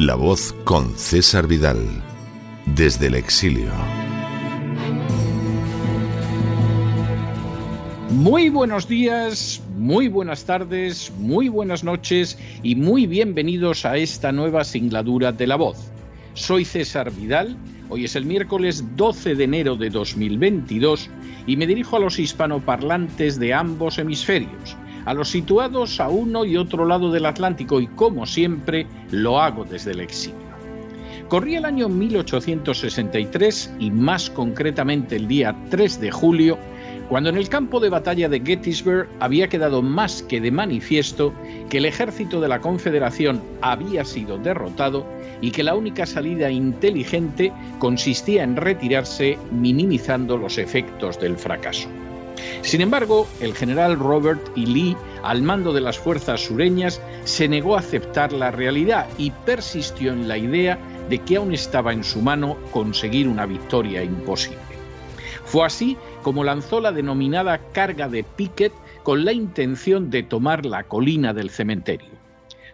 La voz con César Vidal, desde el exilio. Muy buenos días, muy buenas tardes, muy buenas noches y muy bienvenidos a esta nueva singladura de La voz. Soy César Vidal, hoy es el miércoles 12 de enero de 2022 y me dirijo a los hispanoparlantes de ambos hemisferios a los situados a uno y otro lado del Atlántico y como siempre lo hago desde el exilio. Corría el año 1863 y más concretamente el día 3 de julio, cuando en el campo de batalla de Gettysburg había quedado más que de manifiesto que el ejército de la Confederación había sido derrotado y que la única salida inteligente consistía en retirarse minimizando los efectos del fracaso. Sin embargo, el general Robert E. Lee, al mando de las fuerzas sureñas, se negó a aceptar la realidad y persistió en la idea de que aún estaba en su mano conseguir una victoria imposible. Fue así como lanzó la denominada carga de Pickett con la intención de tomar la colina del cementerio.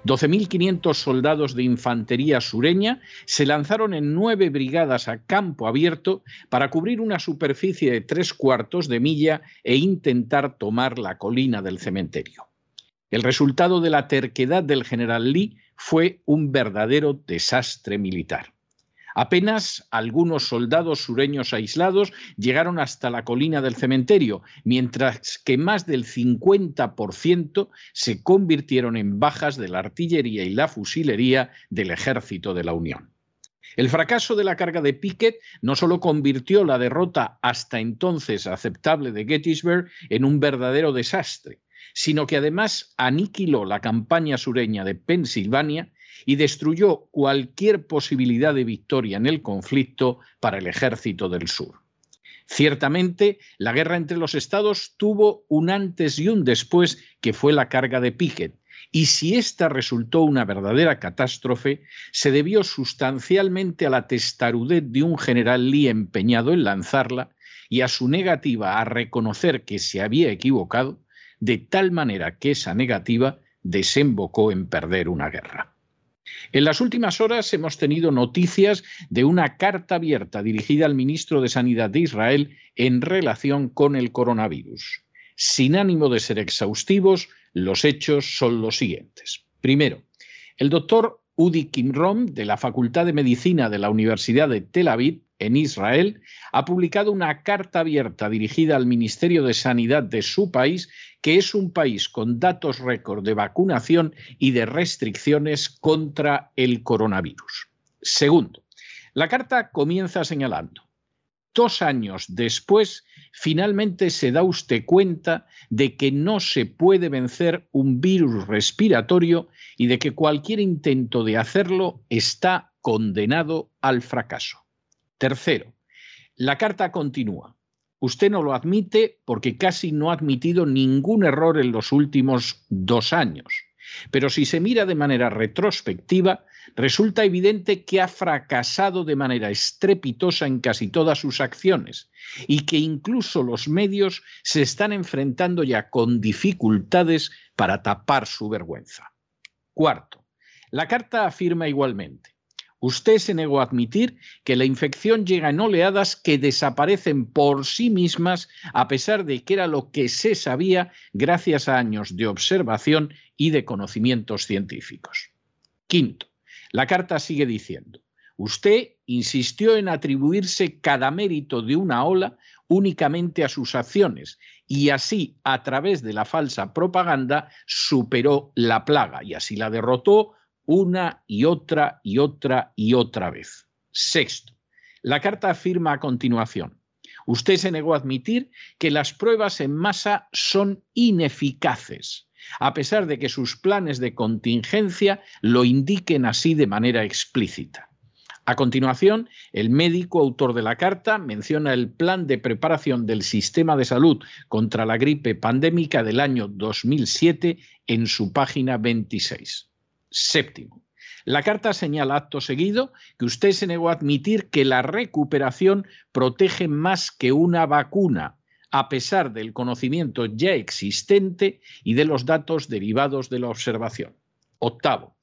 12.500 soldados de infantería sureña se lanzaron en nueve brigadas a campo abierto para cubrir una superficie de tres cuartos de milla e intentar tomar la colina del cementerio. El resultado de la terquedad del general Lee fue un verdadero desastre militar. Apenas algunos soldados sureños aislados llegaron hasta la colina del cementerio, mientras que más del 50% se convirtieron en bajas de la artillería y la fusilería del ejército de la Unión. El fracaso de la carga de Pickett no solo convirtió la derrota hasta entonces aceptable de Gettysburg en un verdadero desastre, sino que además aniquiló la campaña sureña de Pensilvania y destruyó cualquier posibilidad de victoria en el conflicto para el ejército del sur. Ciertamente, la guerra entre los estados tuvo un antes y un después que fue la carga de Pickett, y si esta resultó una verdadera catástrofe, se debió sustancialmente a la testarudez de un general Lee empeñado en lanzarla y a su negativa a reconocer que se había equivocado, de tal manera que esa negativa desembocó en perder una guerra. En las últimas horas hemos tenido noticias de una carta abierta dirigida al ministro de Sanidad de Israel en relación con el coronavirus. Sin ánimo de ser exhaustivos, los hechos son los siguientes. Primero, el doctor Udi Kimrom, de la Facultad de Medicina de la Universidad de Tel Aviv, en Israel, ha publicado una carta abierta dirigida al Ministerio de Sanidad de su país, que es un país con datos récord de vacunación y de restricciones contra el coronavirus. Segundo, la carta comienza señalando, dos años después, finalmente se da usted cuenta de que no se puede vencer un virus respiratorio y de que cualquier intento de hacerlo está condenado al fracaso. Tercero, la carta continúa. Usted no lo admite porque casi no ha admitido ningún error en los últimos dos años. Pero si se mira de manera retrospectiva, resulta evidente que ha fracasado de manera estrepitosa en casi todas sus acciones y que incluso los medios se están enfrentando ya con dificultades para tapar su vergüenza. Cuarto, la carta afirma igualmente, Usted se negó a admitir que la infección llega en oleadas que desaparecen por sí mismas a pesar de que era lo que se sabía gracias a años de observación y de conocimientos científicos. Quinto, la carta sigue diciendo, usted insistió en atribuirse cada mérito de una ola únicamente a sus acciones y así, a través de la falsa propaganda, superó la plaga y así la derrotó una y otra y otra y otra vez. Sexto, La carta afirma a continuación, usted se negó a admitir que las pruebas en masa son ineficaces, a pesar de que sus planes de contingencia lo indiquen así de manera explícita. A continuación, el médico autor de la carta menciona el plan de preparación del sistema de salud contra la gripe pandémica del año 2007 en su página 26. Séptimo. La carta señala acto seguido que usted se negó a admitir que la recuperación protege más que una vacuna, a pesar del conocimiento ya existente y de los datos derivados de la observación. Octavo.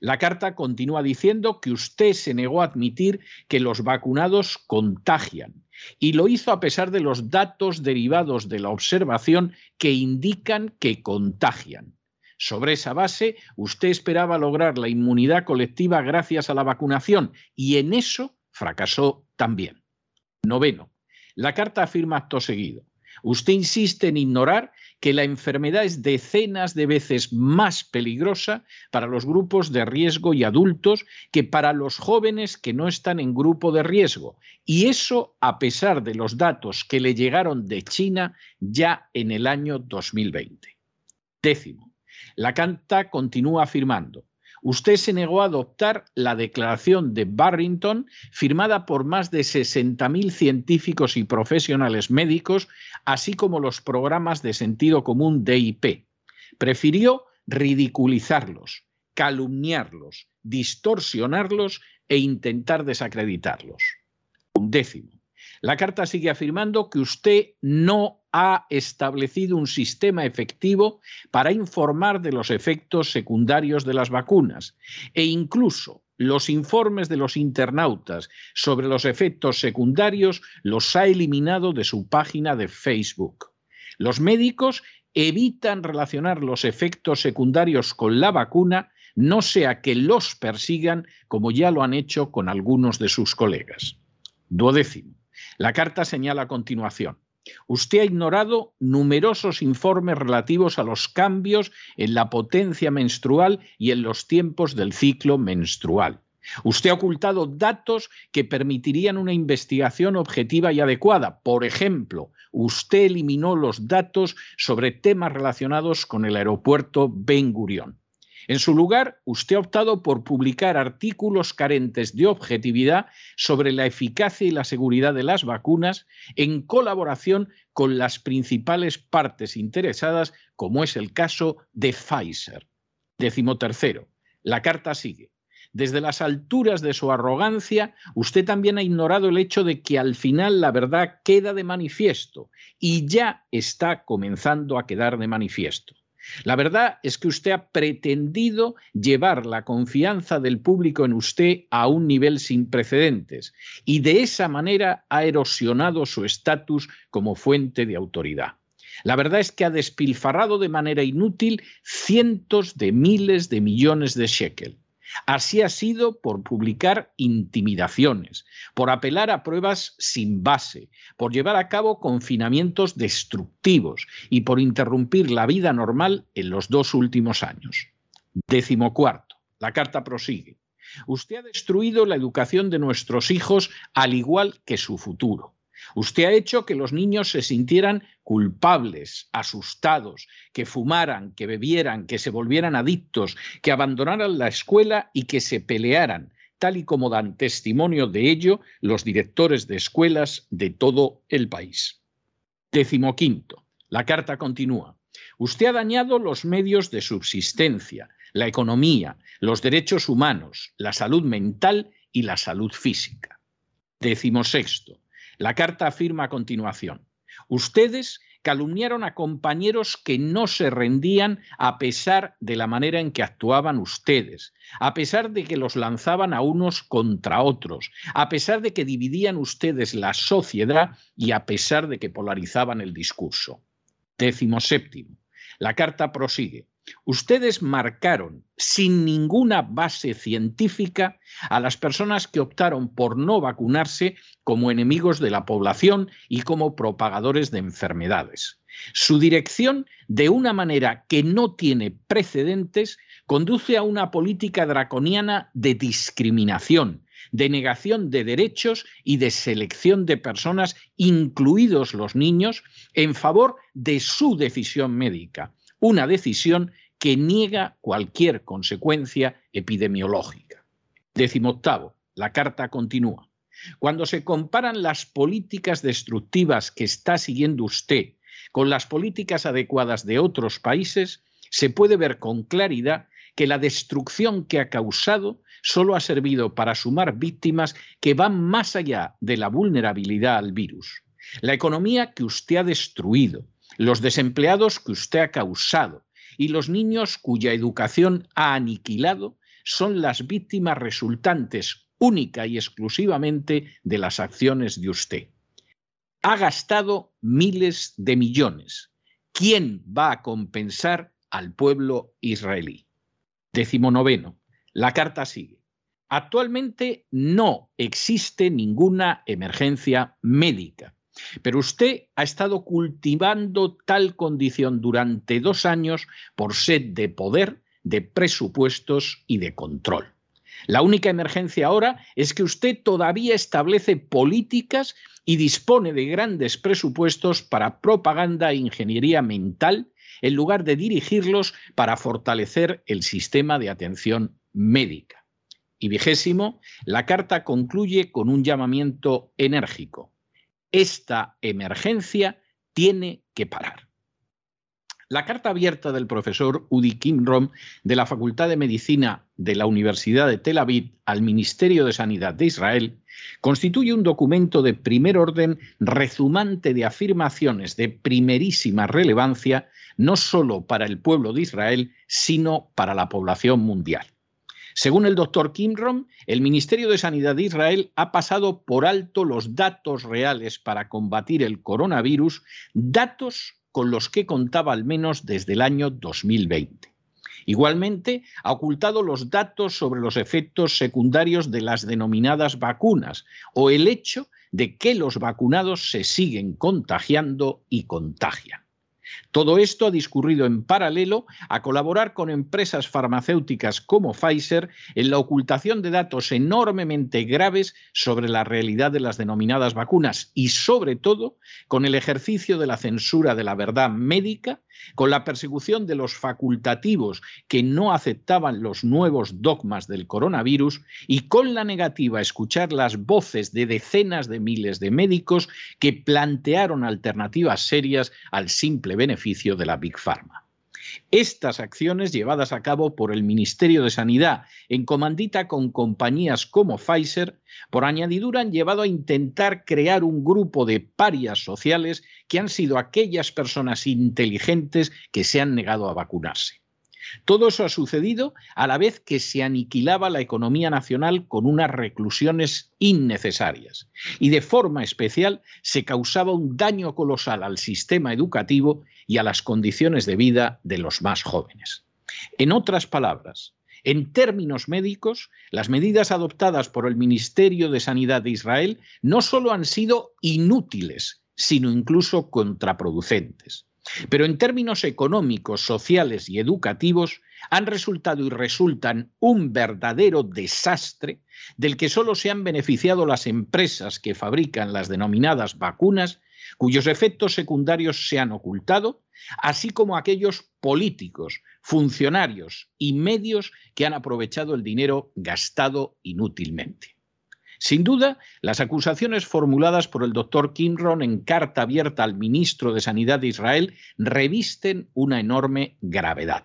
La carta continúa diciendo que usted se negó a admitir que los vacunados contagian y lo hizo a pesar de los datos derivados de la observación que indican que contagian. Sobre esa base, usted esperaba lograr la inmunidad colectiva gracias a la vacunación y en eso fracasó también. Noveno. La carta afirma acto seguido. Usted insiste en ignorar que la enfermedad es decenas de veces más peligrosa para los grupos de riesgo y adultos que para los jóvenes que no están en grupo de riesgo. Y eso a pesar de los datos que le llegaron de China ya en el año 2020. Décimo, la Canta continúa afirmando, usted se negó a adoptar la declaración de Barrington, firmada por más de 60.000 científicos y profesionales médicos, así como los programas de sentido común DIP. Prefirió ridiculizarlos, calumniarlos, distorsionarlos e intentar desacreditarlos. Un décimo. La carta sigue afirmando que usted no ha establecido un sistema efectivo para informar de los efectos secundarios de las vacunas e incluso los informes de los internautas sobre los efectos secundarios los ha eliminado de su página de Facebook. Los médicos evitan relacionar los efectos secundarios con la vacuna, no sea que los persigan como ya lo han hecho con algunos de sus colegas. Duodécimo. La carta señala a continuación. Usted ha ignorado numerosos informes relativos a los cambios en la potencia menstrual y en los tiempos del ciclo menstrual. Usted ha ocultado datos que permitirían una investigación objetiva y adecuada. Por ejemplo, usted eliminó los datos sobre temas relacionados con el aeropuerto Ben Gurion. En su lugar, usted ha optado por publicar artículos carentes de objetividad sobre la eficacia y la seguridad de las vacunas en colaboración con las principales partes interesadas, como es el caso de Pfizer. Décimo tercero, la carta sigue. Desde las alturas de su arrogancia, usted también ha ignorado el hecho de que al final la verdad queda de manifiesto y ya está comenzando a quedar de manifiesto. La verdad es que usted ha pretendido llevar la confianza del público en usted a un nivel sin precedentes y de esa manera ha erosionado su estatus como fuente de autoridad. La verdad es que ha despilfarrado de manera inútil cientos de miles de millones de shekel. Así ha sido por publicar intimidaciones, por apelar a pruebas sin base, por llevar a cabo confinamientos destructivos y por interrumpir la vida normal en los dos últimos años. Décimo cuarto. La carta prosigue. Usted ha destruido la educación de nuestros hijos al igual que su futuro. Usted ha hecho que los niños se sintieran culpables, asustados, que fumaran, que bebieran, que se volvieran adictos, que abandonaran la escuela y que se pelearan, tal y como dan testimonio de ello los directores de escuelas de todo el país. Décimo quinto. La carta continúa. Usted ha dañado los medios de subsistencia, la economía, los derechos humanos, la salud mental y la salud física. Décimo sexto. La carta afirma a continuación, ustedes calumniaron a compañeros que no se rendían a pesar de la manera en que actuaban ustedes, a pesar de que los lanzaban a unos contra otros, a pesar de que dividían ustedes la sociedad y a pesar de que polarizaban el discurso. Décimo séptimo. La carta prosigue. Ustedes marcaron sin ninguna base científica a las personas que optaron por no vacunarse como enemigos de la población y como propagadores de enfermedades. Su dirección, de una manera que no tiene precedentes, conduce a una política draconiana de discriminación, de negación de derechos y de selección de personas, incluidos los niños, en favor de su decisión médica, una decisión que niega cualquier consecuencia epidemiológica. Décimo octavo, la carta continúa. Cuando se comparan las políticas destructivas que está siguiendo usted con las políticas adecuadas de otros países, se puede ver con claridad que la destrucción que ha causado solo ha servido para sumar víctimas que van más allá de la vulnerabilidad al virus. La economía que usted ha destruido, los desempleados que usted ha causado y los niños cuya educación ha aniquilado son las víctimas resultantes única y exclusivamente de las acciones de usted. Ha gastado miles de millones. ¿Quién va a compensar al pueblo israelí? Décimo noveno. La carta sigue. Actualmente no existe ninguna emergencia médica, pero usted ha estado cultivando tal condición durante dos años por sed de poder, de presupuestos y de control. La única emergencia ahora es que usted todavía establece políticas y dispone de grandes presupuestos para propaganda e ingeniería mental en lugar de dirigirlos para fortalecer el sistema de atención médica. Y vigésimo, la carta concluye con un llamamiento enérgico. Esta emergencia tiene que parar. La carta abierta del profesor Udi Kimrom de la Facultad de Medicina de la Universidad de Tel Aviv al Ministerio de Sanidad de Israel constituye un documento de primer orden rezumante de afirmaciones de primerísima relevancia no solo para el pueblo de Israel, sino para la población mundial. Según el doctor Kimrom, el Ministerio de Sanidad de Israel ha pasado por alto los datos reales para combatir el coronavirus, datos con los que contaba al menos desde el año 2020. Igualmente, ha ocultado los datos sobre los efectos secundarios de las denominadas vacunas o el hecho de que los vacunados se siguen contagiando y contagian. Todo esto ha discurrido en paralelo a colaborar con empresas farmacéuticas como Pfizer en la ocultación de datos enormemente graves sobre la realidad de las denominadas vacunas y sobre todo con el ejercicio de la censura de la verdad médica, con la persecución de los facultativos que no aceptaban los nuevos dogmas del coronavirus y con la negativa a escuchar las voces de decenas de miles de médicos que plantearon alternativas serias al simple beneficio de la Big Pharma. Estas acciones llevadas a cabo por el Ministerio de Sanidad en comandita con compañías como Pfizer, por añadidura han llevado a intentar crear un grupo de parias sociales que han sido aquellas personas inteligentes que se han negado a vacunarse. Todo eso ha sucedido a la vez que se aniquilaba la economía nacional con unas reclusiones innecesarias y de forma especial se causaba un daño colosal al sistema educativo y a las condiciones de vida de los más jóvenes. En otras palabras, en términos médicos, las medidas adoptadas por el Ministerio de Sanidad de Israel no solo han sido inútiles, sino incluso contraproducentes. Pero en términos económicos, sociales y educativos, han resultado y resultan un verdadero desastre del que solo se han beneficiado las empresas que fabrican las denominadas vacunas, cuyos efectos secundarios se han ocultado, así como aquellos políticos, funcionarios y medios que han aprovechado el dinero gastado inútilmente. Sin duda, las acusaciones formuladas por el doctor Kimron en carta abierta al ministro de Sanidad de Israel revisten una enorme gravedad.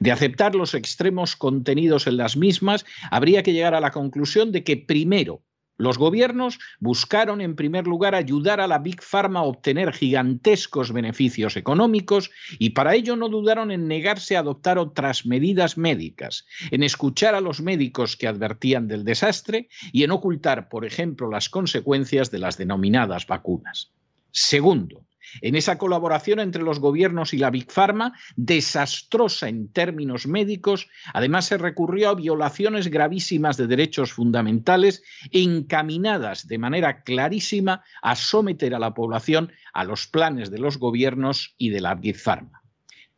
De aceptar los extremos contenidos en las mismas, habría que llegar a la conclusión de que primero los gobiernos buscaron en primer lugar ayudar a la Big Pharma a obtener gigantescos beneficios económicos y para ello no dudaron en negarse a adoptar otras medidas médicas, en escuchar a los médicos que advertían del desastre y en ocultar, por ejemplo, las consecuencias de las denominadas vacunas. Segundo, en esa colaboración entre los gobiernos y la Big Pharma, desastrosa en términos médicos, además se recurrió a violaciones gravísimas de derechos fundamentales encaminadas de manera clarísima a someter a la población a los planes de los gobiernos y de la Big Pharma.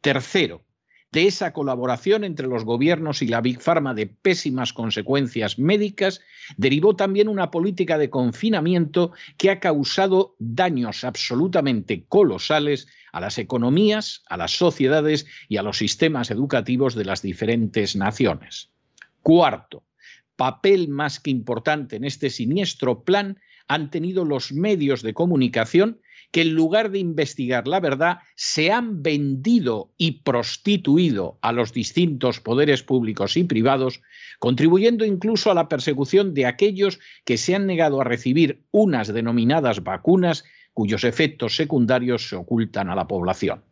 Tercero, de esa colaboración entre los gobiernos y la Big Pharma de pésimas consecuencias médicas, derivó también una política de confinamiento que ha causado daños absolutamente colosales a las economías, a las sociedades y a los sistemas educativos de las diferentes naciones. Cuarto, papel más que importante en este siniestro plan han tenido los medios de comunicación que en lugar de investigar la verdad se han vendido y prostituido a los distintos poderes públicos y privados, contribuyendo incluso a la persecución de aquellos que se han negado a recibir unas denominadas vacunas cuyos efectos secundarios se ocultan a la población.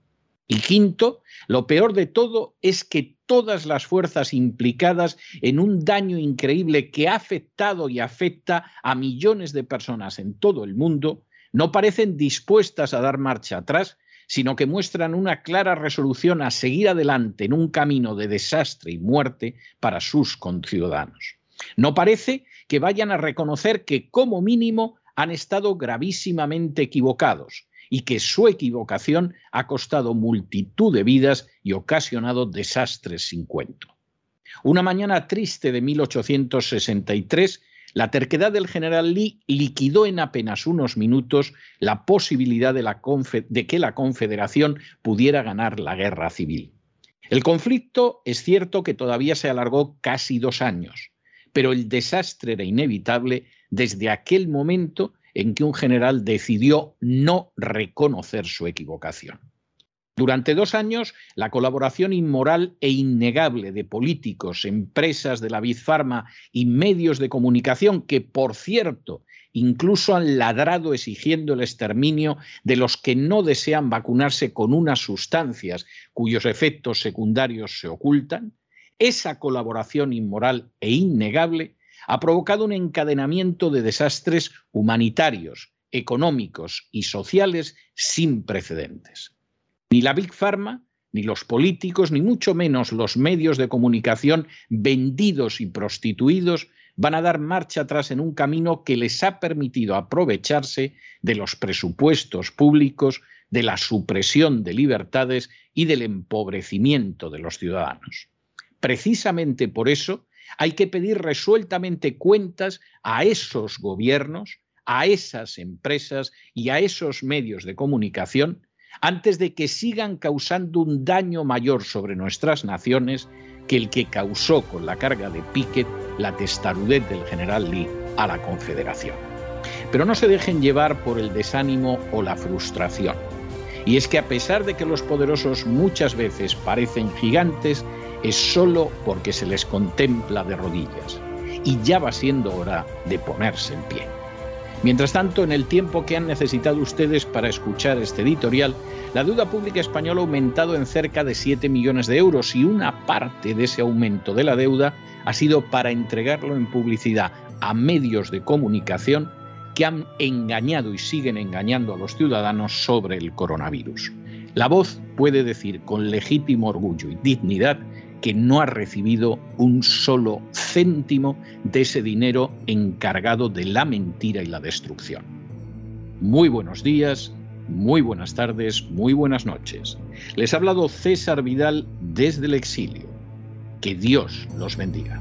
Y quinto, lo peor de todo es que todas las fuerzas implicadas en un daño increíble que ha afectado y afecta a millones de personas en todo el mundo, no parecen dispuestas a dar marcha atrás, sino que muestran una clara resolución a seguir adelante en un camino de desastre y muerte para sus conciudadanos. No parece que vayan a reconocer que como mínimo han estado gravísimamente equivocados y que su equivocación ha costado multitud de vidas y ocasionado desastres sin cuento. Una mañana triste de 1863, la terquedad del general Lee liquidó en apenas unos minutos la posibilidad de, de, que la Confederación pudiera ganar la guerra civil. El conflicto es cierto que todavía se alargó casi dos años, pero el desastre era inevitable desde aquel momento en que un general decidió no reconocer su equivocación. Durante dos años, la colaboración inmoral e innegable de políticos, empresas de la Bizfarma y medios de comunicación que, por cierto, incluso han ladrado exigiendo el exterminio de los que no desean vacunarse con unas sustancias cuyos efectos secundarios se ocultan, esa colaboración inmoral e innegable ha provocado un encadenamiento de desastres humanitarios, económicos y sociales sin precedentes. Ni la Big Pharma, ni los políticos, ni mucho menos los medios de comunicación vendidos y prostituidos van a dar marcha atrás en un camino que les ha permitido aprovecharse de los presupuestos públicos, de la supresión de libertades y del empobrecimiento de los ciudadanos. Precisamente por eso hay que pedir resueltamente cuentas a esos gobiernos, a esas empresas y a esos medios de comunicación antes de que sigan causando un daño mayor sobre nuestras naciones que el que causó con la carga de Piquet la testarudez del general Lee a la Confederación. Pero no se dejen llevar por el desánimo o la frustración. Y es que a pesar de que los poderosos muchas veces parecen gigantes, es solo porque se les contempla de rodillas. Y ya va siendo hora de ponerse en pie. Mientras tanto, en el tiempo que han necesitado ustedes para escuchar este editorial, la deuda pública española ha aumentado en cerca de 7 millones de euros y una parte de ese aumento de la deuda ha sido para entregarlo en publicidad a medios de comunicación que han engañado y siguen engañando a los ciudadanos sobre el coronavirus. La voz puede decir con legítimo orgullo y dignidad que no ha recibido un solo céntimo de ese dinero encargado de la mentira y la destrucción. Muy buenos días, muy buenas tardes, muy buenas noches. Les ha hablado César Vidal desde el exilio. Que Dios los bendiga.